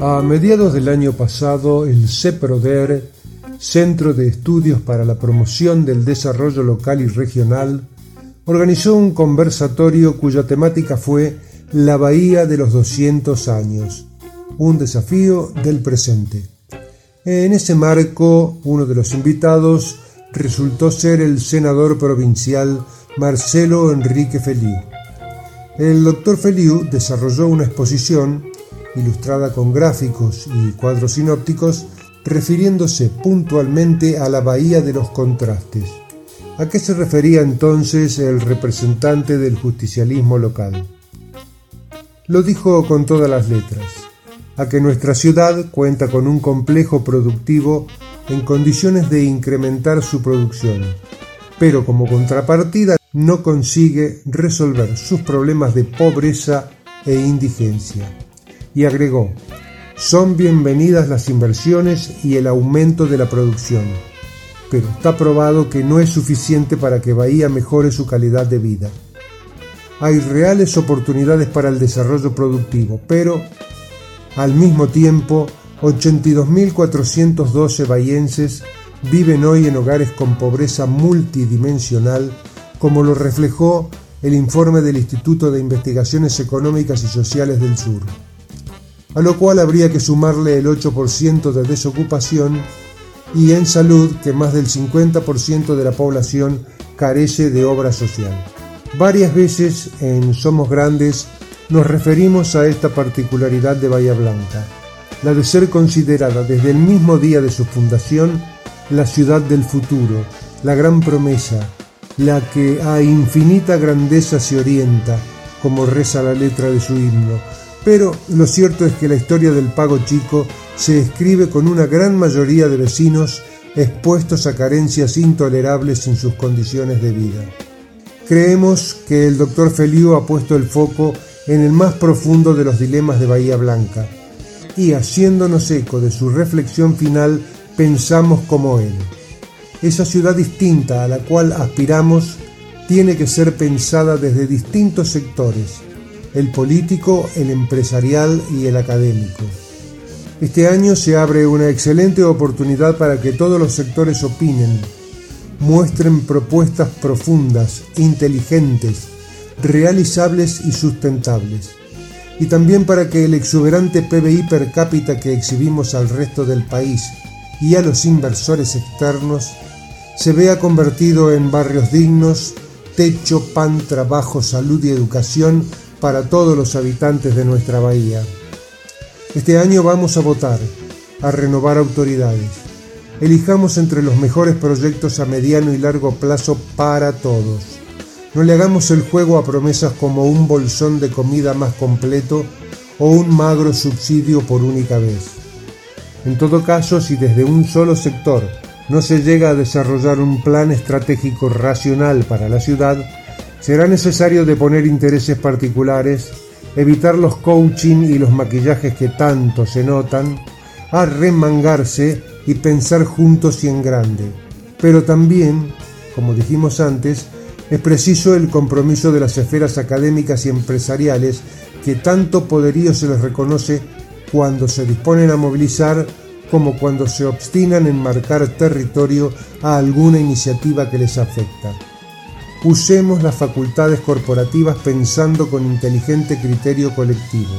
A mediados del año pasado, el CEPRODER, Centro de Estudios para la Promoción del Desarrollo Local y Regional, organizó un conversatorio cuya temática fue La Bahía de los 200 años, un desafío del presente. En ese marco, uno de los invitados resultó ser el senador provincial Marcelo Enrique Feliu. El doctor Feliu desarrolló una exposición ilustrada con gráficos y cuadros sinópticos refiriéndose puntualmente a la Bahía de los Contrastes. ¿A qué se refería entonces el representante del justicialismo local? Lo dijo con todas las letras, a que nuestra ciudad cuenta con un complejo productivo en condiciones de incrementar su producción, pero como contrapartida no consigue resolver sus problemas de pobreza e indigencia. Y agregó, son bienvenidas las inversiones y el aumento de la producción, pero está probado que no es suficiente para que Bahía mejore su calidad de vida. Hay reales oportunidades para el desarrollo productivo, pero al mismo tiempo 82.412 bahienses viven hoy en hogares con pobreza multidimensional, como lo reflejó el informe del Instituto de Investigaciones Económicas y Sociales del Sur a lo cual habría que sumarle el 8% de desocupación y en salud que más del 50% de la población carece de obra social. Varias veces en Somos Grandes nos referimos a esta particularidad de Bahía Blanca, la de ser considerada desde el mismo día de su fundación la ciudad del futuro, la gran promesa, la que a infinita grandeza se orienta, como reza la letra de su himno, pero lo cierto es que la historia del pago chico se escribe con una gran mayoría de vecinos expuestos a carencias intolerables en sus condiciones de vida. Creemos que el doctor Feliu ha puesto el foco en el más profundo de los dilemas de Bahía Blanca y haciéndonos eco de su reflexión final pensamos como él. Esa ciudad distinta a la cual aspiramos tiene que ser pensada desde distintos sectores, el político, el empresarial y el académico. Este año se abre una excelente oportunidad para que todos los sectores opinen, muestren propuestas profundas, inteligentes, realizables y sustentables. Y también para que el exuberante PBI per cápita que exhibimos al resto del país y a los inversores externos se vea convertido en barrios dignos, techo, pan, trabajo, salud y educación para todos los habitantes de nuestra bahía. Este año vamos a votar, a renovar autoridades. Elijamos entre los mejores proyectos a mediano y largo plazo para todos. No le hagamos el juego a promesas como un bolsón de comida más completo o un magro subsidio por única vez. En todo caso, si desde un solo sector no se llega a desarrollar un plan estratégico racional para la ciudad, Será necesario deponer intereses particulares, evitar los coaching y los maquillajes que tanto se notan, arremangarse y pensar juntos y en grande. Pero también, como dijimos antes, es preciso el compromiso de las esferas académicas y empresariales que tanto poderío se les reconoce cuando se disponen a movilizar como cuando se obstinan en marcar territorio a alguna iniciativa que les afecta. Usemos las facultades corporativas pensando con inteligente criterio colectivo.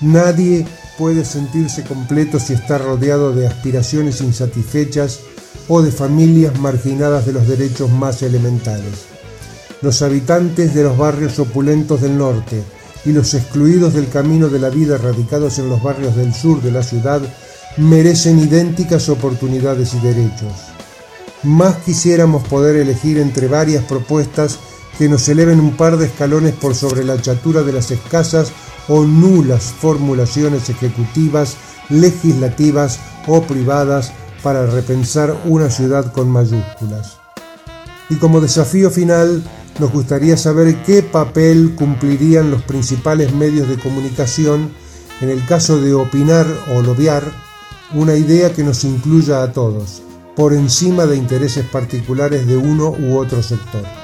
Nadie puede sentirse completo si está rodeado de aspiraciones insatisfechas o de familias marginadas de los derechos más elementales. Los habitantes de los barrios opulentos del norte y los excluidos del camino de la vida radicados en los barrios del sur de la ciudad merecen idénticas oportunidades y derechos. Más quisiéramos poder elegir entre varias propuestas que nos eleven un par de escalones por sobre la chatura de las escasas o nulas formulaciones ejecutivas, legislativas o privadas para repensar una ciudad con mayúsculas. Y como desafío final, nos gustaría saber qué papel cumplirían los principales medios de comunicación en el caso de opinar o lobiar una idea que nos incluya a todos por encima de intereses particulares de uno u otro sector.